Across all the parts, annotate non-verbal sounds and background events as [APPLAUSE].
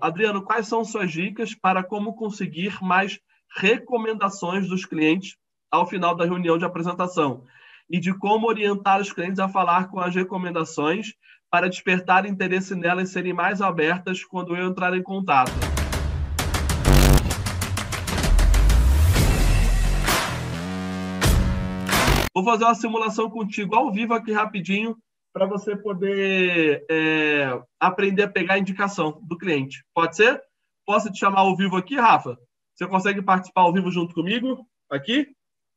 Adriano, quais são suas dicas para como conseguir mais recomendações dos clientes ao final da reunião de apresentação? E de como orientar os clientes a falar com as recomendações para despertar interesse nelas e serem mais abertas quando eu entrar em contato. Vou fazer uma simulação contigo ao vivo aqui rapidinho para você poder é, aprender a pegar a indicação do cliente. Pode ser? Posso te chamar ao vivo aqui, Rafa? Você consegue participar ao vivo junto comigo? Aqui?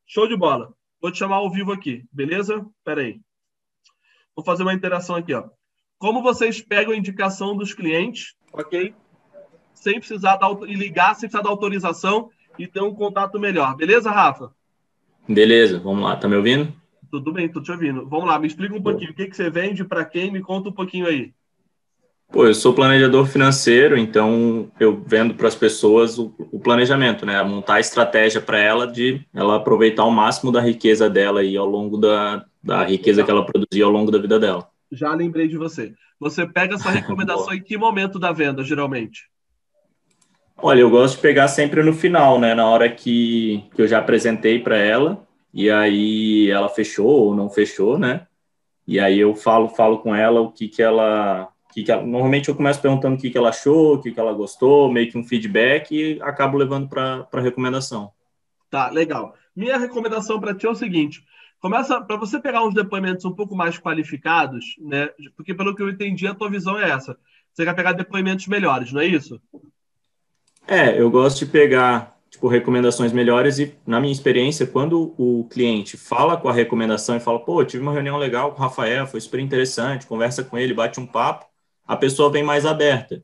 Show de bola. Vou te chamar ao vivo aqui, beleza? Espera aí. Vou fazer uma interação aqui, ó. Como vocês pegam a indicação dos clientes, ok? Sem precisar dar, e ligar, sem precisar da autorização e ter um contato melhor. Beleza, Rafa? Beleza, vamos lá. Tá me ouvindo? Tudo bem, tô te ouvindo. Vamos lá, me explica um pouquinho. O que, que você vende, para quem? Me conta um pouquinho aí. Pô, eu sou planejador financeiro, então eu vendo para as pessoas o, o, planejamento, né? Montar a estratégia para ela de ela aproveitar o máximo da riqueza dela aí ao longo da, da riqueza que ela produzia ao longo da vida dela já lembrei de você. Você pega essa [LAUGHS] recomendação em que momento da venda, geralmente? Olha, eu gosto de pegar sempre no final, né? Na hora que, que eu já apresentei para ela, e aí ela fechou ou não fechou, né? E aí eu falo, falo com ela o que, que ela. Que que ela, normalmente eu começo perguntando o que, que ela achou, o que, que ela gostou, meio que um feedback e acabo levando para a recomendação. Tá, legal. Minha recomendação para ti é o seguinte: começa para você pegar uns depoimentos um pouco mais qualificados, né? Porque pelo que eu entendi, a tua visão é essa. Você quer pegar depoimentos melhores, não é isso? É, eu gosto de pegar tipo recomendações melhores e na minha experiência, quando o cliente fala com a recomendação e fala, pô, tive uma reunião legal com o Rafael, foi super interessante, conversa com ele, bate um papo, a pessoa vem mais aberta.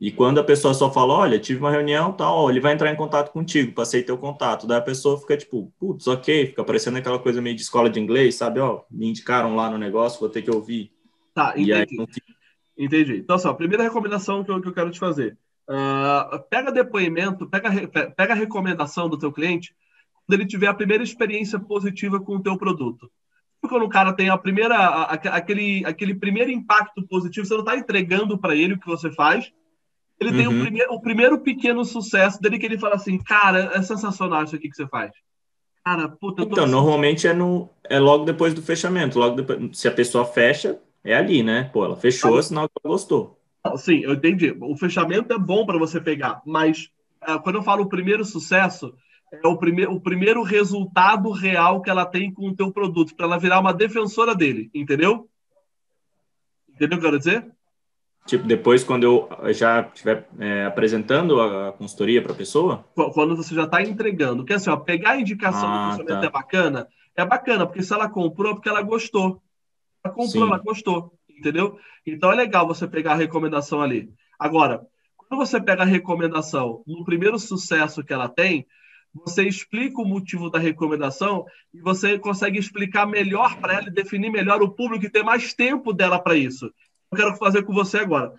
E quando a pessoa só fala, olha, tive uma reunião, tal, ele vai entrar em contato contigo, passei teu contato. Daí a pessoa fica tipo, putz, ok, fica parecendo aquela coisa meio de escola de inglês, sabe? Ó, me indicaram lá no negócio, vou ter que ouvir. Tá, entendi. Aí, entendi. Então, só, a primeira recomendação que eu, que eu quero te fazer. Uh, pega depoimento, pega, pega a recomendação do teu cliente quando ele tiver a primeira experiência positiva com o teu produto. Quando o cara tem a primeira, a, aquele, aquele primeiro impacto positivo, você não está entregando para ele o que você faz, ele uhum. tem o uhum. primeiro, o primeiro pequeno sucesso dele que ele fala assim, cara, é sensacional isso aqui que você faz. Cara, puta, Então, assim. normalmente é, no, é logo depois do fechamento. Logo depois, se a pessoa fecha, é ali, né? Pô, ela fechou, ah, sinal que ela gostou. Sim, eu entendi. O fechamento é bom para você pegar, mas é, quando eu falo o primeiro sucesso, é o, prime o primeiro resultado real que ela tem com o teu produto, para ela virar uma defensora dele, entendeu? Entendeu o que eu quero dizer? Tipo, depois, quando eu já estiver é, apresentando a consultoria para a pessoa? Quando você já está entregando. Porque assim, ó, pegar a indicação ah, do funcionamento tá. é bacana, é bacana, porque se ela comprou, é porque ela gostou. Ela comprou, Sim. ela gostou, entendeu? Então é legal você pegar a recomendação ali. Agora, quando você pega a recomendação no primeiro sucesso que ela tem, você explica o motivo da recomendação e você consegue explicar melhor para ela e definir melhor o público e ter mais tempo dela para isso eu quero fazer com você agora.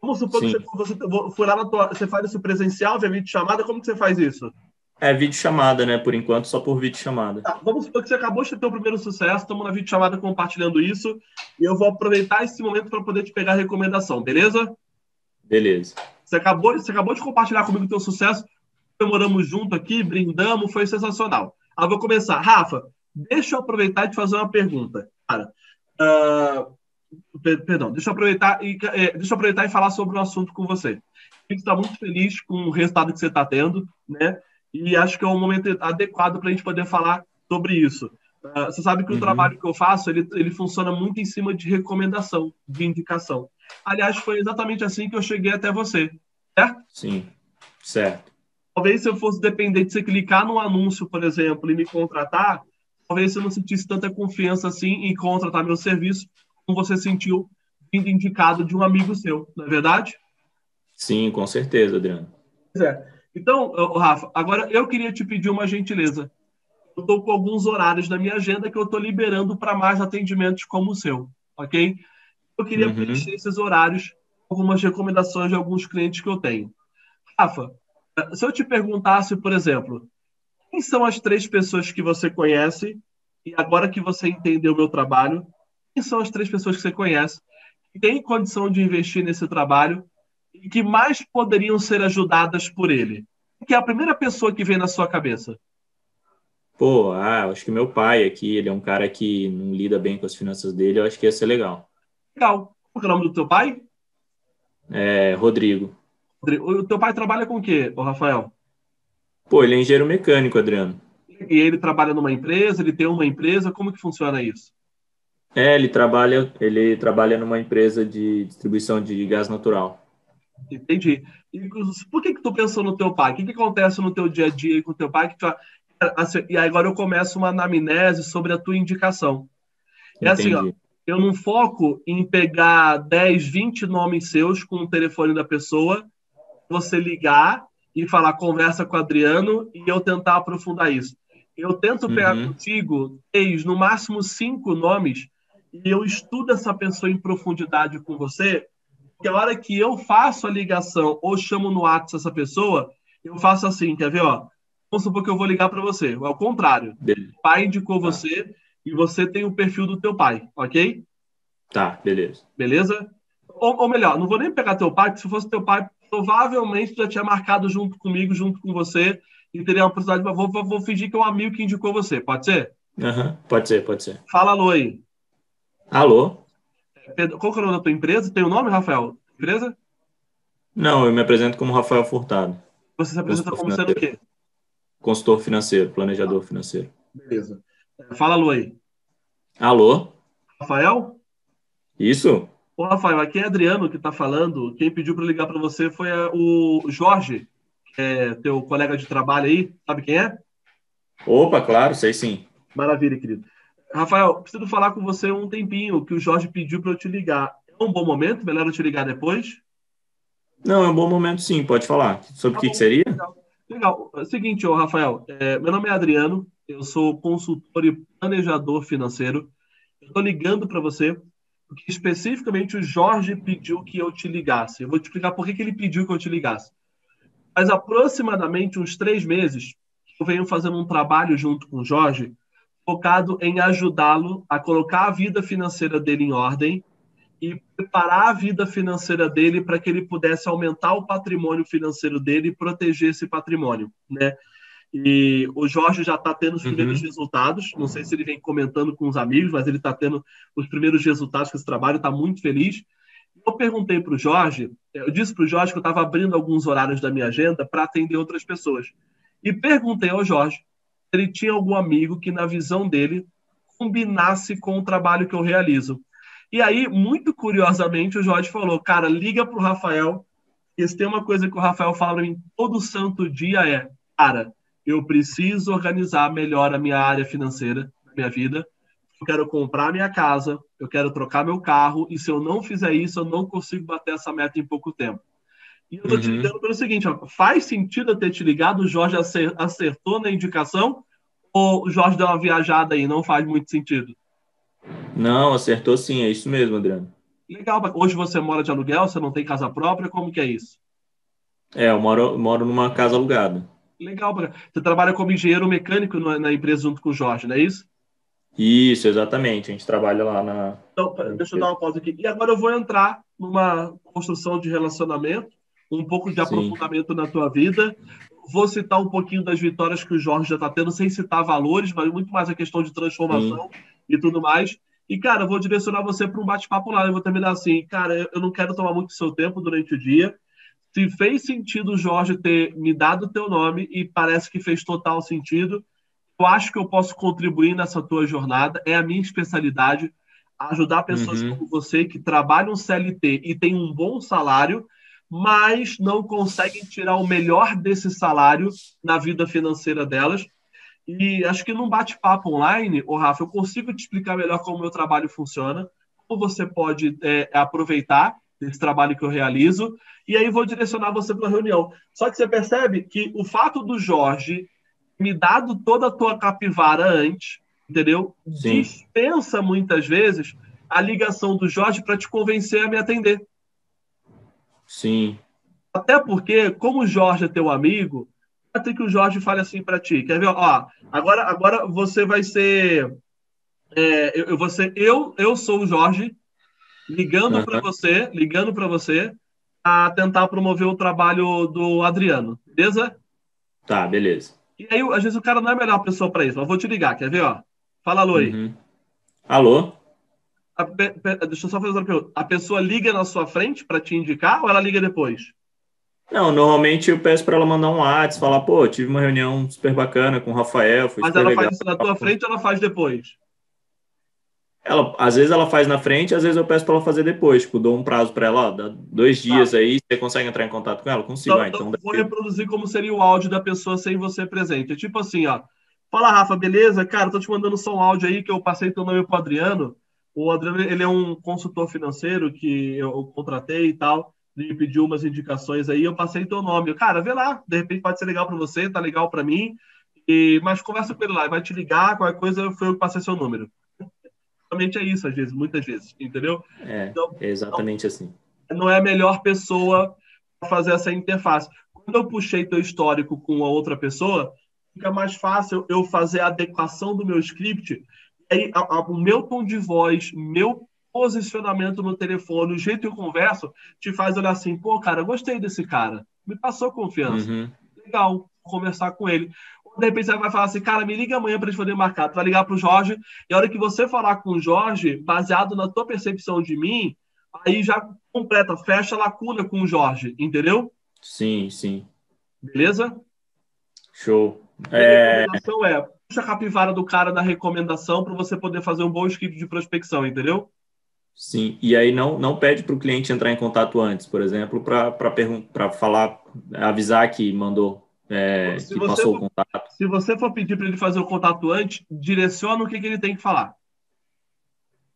Vamos supor Sim. que você, você for lá na tua. Você faz isso presencial, via vídeo chamada, como que você faz isso? É vídeo chamada, né? Por enquanto, só por vídeo chamada. Tá, vamos supor que você acabou de ter o primeiro sucesso, estamos na vídeo chamada compartilhando isso, e eu vou aproveitar esse momento para poder te pegar a recomendação, beleza? Beleza. Você acabou, você acabou de compartilhar comigo o teu sucesso, comemoramos junto aqui, brindamos, foi sensacional. Eu vou começar. Rafa, deixa eu aproveitar e te fazer uma pergunta. Cara, uh, Perdão, deixa eu aproveitar e, é, deixa eu aproveitar e falar sobre o assunto com você. A gente está muito feliz com o resultado que você está tendo, né? E acho que é um momento adequado para a gente poder falar sobre isso. Uh, você sabe que uhum. o trabalho que eu faço, ele, ele funciona muito em cima de recomendação, de indicação. Aliás, foi exatamente assim que eu cheguei até você, certo? Sim, certo. Talvez se eu fosse depender de você clicar no anúncio, por exemplo, e me contratar, talvez eu não sentisse tanta confiança assim em contratar meu serviço, como você sentiu vindo indicado de um amigo seu, não é verdade? Sim, com certeza, Adriano. Pois é. Então, Rafa, agora eu queria te pedir uma gentileza. Eu estou com alguns horários na minha agenda que eu estou liberando para mais atendimentos como o seu, ok? Eu queria uhum. preencher esses horários algumas recomendações de alguns clientes que eu tenho. Rafa, se eu te perguntasse, por exemplo, quem são as três pessoas que você conhece e agora que você entendeu o meu trabalho, quem são as três pessoas que você conhece que têm condição de investir nesse trabalho que mais poderiam ser ajudadas por ele? Que é a primeira pessoa que vem na sua cabeça? Pô, ah, acho que meu pai aqui, ele é um cara que não lida bem com as finanças dele, eu acho que ia ser legal. Legal. Qual é o nome do teu pai? É, Rodrigo. O teu pai trabalha com o quê, Rafael? Pô, ele é engenheiro mecânico, Adriano. E ele trabalha numa empresa, ele tem uma empresa, como que funciona isso? É, ele trabalha, ele trabalha numa empresa de distribuição de gás natural. Entendi. E por que que tu pensou no teu pai? O que que acontece no teu dia a dia com o teu pai que tu, assim, e agora eu começo uma anamnese sobre a tua indicação. É Entendi. assim, ó, eu não foco em pegar 10, 20 nomes seus com o telefone da pessoa, você ligar e falar conversa com o Adriano e eu tentar aprofundar isso. Eu tento pegar uhum. contigo três, no máximo cinco nomes e eu estudo essa pessoa em profundidade com você, porque a hora que eu faço a ligação ou chamo no WhatsApp essa pessoa, eu faço assim, quer ver, ó? Vamos supor que eu vou ligar para você. É o contrário. Beleza. O pai indicou tá. você e você tem o perfil do teu pai, ok? Tá, beleza. Beleza? Ou, ou, melhor, não vou nem pegar teu pai, porque se fosse teu pai, provavelmente já tinha marcado junto comigo, junto com você, e teria uma possibilidade, mas vou, vou, vou fingir que é um amigo que indicou você. Pode ser? Uhum, pode ser, pode ser. Fala alô aí. Alô? Qual é o nome da tua empresa? Tem o um nome, Rafael? Empresa? Não, eu me apresento como Rafael Furtado. Você se apresenta como sendo o quê? Consultor financeiro, planejador ah, financeiro. Beleza. Fala alô aí. Alô? Rafael? Isso. Ô, Rafael, aqui é Adriano que está falando. Quem pediu para ligar para você foi é, o Jorge, que é teu colega de trabalho aí. Sabe quem é? Opa, claro, sei sim. Maravilha, querido. Rafael, preciso falar com você um tempinho, que o Jorge pediu para eu te ligar. É um bom momento? Melhor eu te ligar depois? Não, é um bom momento sim, pode falar. Sobre o tá que, que, seria? Legal. legal. É o seguinte, ô, Rafael, é, meu nome é Adriano, eu sou consultor e planejador financeiro. Eu estou ligando para você porque especificamente o Jorge pediu que eu te ligasse. Eu vou te explicar por que, que ele pediu que eu te ligasse. Mas aproximadamente uns três meses, eu venho fazendo um trabalho junto com o Jorge, focado em ajudá-lo a colocar a vida financeira dele em ordem e preparar a vida financeira dele para que ele pudesse aumentar o patrimônio financeiro dele e proteger esse patrimônio, né? E o Jorge já está tendo os primeiros uhum. resultados. Não sei se ele vem comentando com os amigos, mas ele está tendo os primeiros resultados com esse trabalho, está muito feliz. Eu perguntei para o Jorge, eu disse para o Jorge que eu estava abrindo alguns horários da minha agenda para atender outras pessoas. E perguntei ao Jorge ele tinha algum amigo que, na visão dele, combinasse com o trabalho que eu realizo. E aí, muito curiosamente, o Jorge falou: Cara, liga para o Rafael. E se tem uma coisa que o Rafael fala mim todo santo dia é: Cara, eu preciso organizar melhor a minha área financeira minha vida. Eu quero comprar minha casa, eu quero trocar meu carro, e se eu não fizer isso, eu não consigo bater essa meta em pouco tempo. E eu tô uhum. te ligando pelo seguinte: ó, faz sentido eu ter te ligado? O Jorge acertou na indicação? Ou o Jorge deu uma viajada aí? Não faz muito sentido? Não, acertou sim, é isso mesmo, Adriano. Legal. Hoje você mora de aluguel, você não tem casa própria, como que é isso? É, eu moro, moro numa casa alugada. Legal, você trabalha como engenheiro mecânico na empresa junto com o Jorge, não é isso? Isso, exatamente. A gente trabalha lá na. Então, deixa eu dar uma pausa aqui. E agora eu vou entrar numa construção de relacionamento, um pouco de aprofundamento Sim. na tua vida. Vou citar um pouquinho das vitórias que o Jorge já está tendo, sem citar valores, mas muito mais a questão de transformação Sim. e tudo mais. E, cara, eu vou direcionar você para um bate-papo lá. Eu vou terminar assim, cara, eu não quero tomar muito seu tempo durante o dia se fez sentido o Jorge ter me dado o teu nome e parece que fez total sentido, eu acho que eu posso contribuir nessa tua jornada. É a minha especialidade ajudar pessoas uhum. como você que trabalham CLT e têm um bom salário, mas não conseguem tirar o melhor desse salário na vida financeira delas. E acho que num bate-papo online, o Rafa, eu consigo te explicar melhor como o meu trabalho funciona, como você pode é, aproveitar desse trabalho que eu realizo, e aí vou direcionar você para a reunião. Só que você percebe que o fato do Jorge me dado toda a tua capivara antes, entendeu? Sim. Dispensa muitas vezes a ligação do Jorge para te convencer a me atender. Sim. Até porque, como o Jorge é teu amigo, até que o Jorge fale assim para ti. Quer ver? Ó, agora, agora você vai ser. É, eu, eu, ser eu, eu sou o Jorge, ligando uhum. para você, ligando para você, a tentar promover o trabalho do Adriano, beleza? Tá, beleza. E aí, às vezes, o cara não é a melhor pessoa para isso, mas vou te ligar, quer ver? Ó? Fala alô aí. Uhum. Alô? A, deixa eu só fazer uma pergunta. A pessoa liga na sua frente para te indicar ou ela liga depois? Não, normalmente eu peço para ela mandar um WhatsApp, falar, pô, tive uma reunião super bacana com o Rafael, foi Mas ela legal. faz isso na tua frente ou ela faz depois? Ela, às vezes ela faz na frente, às vezes eu peço para ela fazer depois. Tipo, dou um prazo para ela, ó, dá dois tá. dias aí, você consegue entrar em contato com ela? Consigo. Então, ah, então, então vou reproduzir como seria o áudio da pessoa sem você presente. É tipo assim, ó. Fala, Rafa, beleza? Cara, tô te mandando só um áudio aí que eu passei teu nome pro Adriano. O Adriano, ele é um consultor financeiro que eu contratei e tal. Ele pediu umas indicações aí, eu passei teu nome. Cara, vê lá, de repente pode ser legal para você, tá legal para mim. E, mas conversa com ele lá, ele vai te ligar, qualquer coisa foi eu que passei seu número [LAUGHS] exatamente é isso, às vezes, muitas vezes, entendeu? É, então, é exatamente assim. Não é a melhor pessoa para fazer essa interface. Quando eu puxei teu histórico com a outra pessoa, fica mais fácil eu fazer a adequação do meu script. Aí, a, a, o meu tom de voz, meu posicionamento no telefone, o jeito que eu converso, te faz olhar assim, pô, cara, gostei desse cara, me passou confiança. Uhum. Legal, conversar com ele de repente você vai falar assim, cara, me liga amanhã para gente poder marcar. Tu vai ligar para o Jorge, e a hora que você falar com o Jorge, baseado na tua percepção de mim, aí já completa, fecha a lacuna com o Jorge, entendeu? Sim, sim. Beleza? Show. É... A recomendação é, a capivara do cara da recomendação para você poder fazer um bom script de prospecção, entendeu? Sim, e aí não, não pede para o cliente entrar em contato antes, por exemplo, para falar, avisar que mandou é, que passou for, o contato. Se você for pedir para ele fazer o contato antes, direciona o que, que ele tem que falar.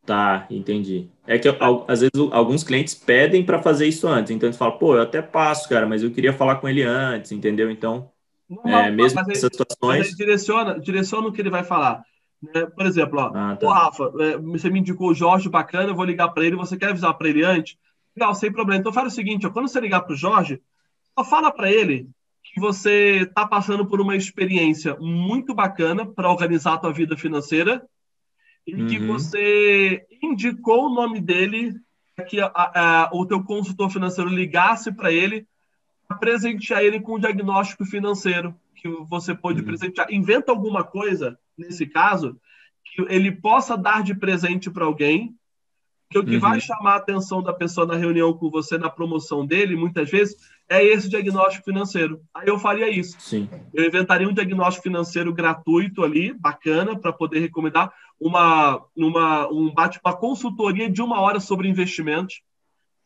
Tá, entendi. É que às vezes alguns clientes pedem para fazer isso antes, então eles falam, pô, eu até passo, cara, mas eu queria falar com ele antes, entendeu? Então, não, é, mesmo nessas situações. direciona, direciona o que ele vai falar. Né? Por exemplo, ó, ah, tá. Rafa, é, você me indicou o Jorge bacana, eu vou ligar para ele, você quer avisar para ele antes? Legal, sem problema. Então faz o seguinte, ó, quando você ligar para o Jorge, só fala para ele que você está passando por uma experiência muito bacana para organizar a tua vida financeira e uhum. que você indicou o nome dele que a, a, o teu consultor financeiro ligasse para ele presentear ele com um diagnóstico financeiro que você pode uhum. presentear. Inventa alguma coisa, nesse caso, que ele possa dar de presente para alguém que o que uhum. vai chamar a atenção da pessoa na reunião com você, na promoção dele, muitas vezes, é esse diagnóstico financeiro. Aí eu faria isso. Sim. Eu inventaria um diagnóstico financeiro gratuito ali, bacana, para poder recomendar uma, uma, um bate, uma consultoria de uma hora sobre investimentos.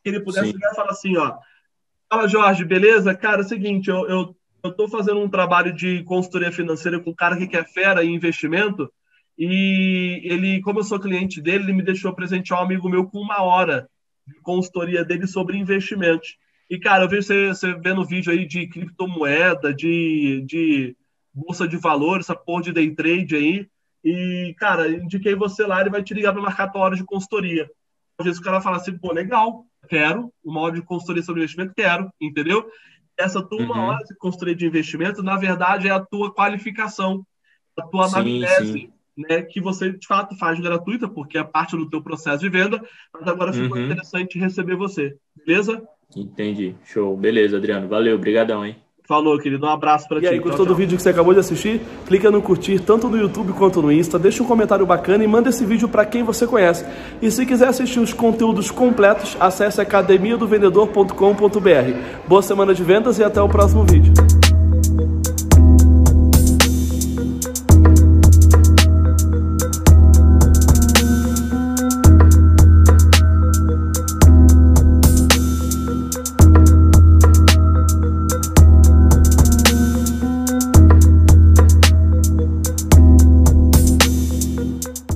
Que ele pudesse ligar e falar assim, ó. Fala, Jorge, beleza? Cara, é o seguinte, eu, eu, eu tô fazendo um trabalho de consultoria financeira com um cara que quer fera em investimento e ele, como eu sou cliente dele, ele me deixou presentear um amigo meu com uma hora de consultoria dele sobre investimentos. E, cara, eu vejo você, você vendo vídeo aí de criptomoeda, de, de bolsa de valores, essa porra de day trade aí. E, cara, indiquei você lá, ele vai te ligar para marcar tua hora de consultoria. Às vezes o cara fala assim, pô, legal, quero uma hora de consultoria sobre investimento, quero, entendeu? Essa tua uhum. hora de consultoria de investimento, na verdade, é a tua qualificação, a tua sim, anamnese. Sim né, que você de fato faz gratuita, porque é parte do teu processo de venda, mas agora ficou uhum. interessante receber você, beleza? Entendi, show, beleza, Adriano, valeu, obrigadão, hein? Falou, querido. Um abraço para ti. E aí, gostou tchau, do vídeo que você acabou de assistir? Clica no curtir tanto no YouTube quanto no Insta, deixa um comentário bacana e manda esse vídeo para quem você conhece. E se quiser assistir os conteúdos completos, acesse academiadovendedor.com.br. Boa semana de vendas e até o próximo vídeo.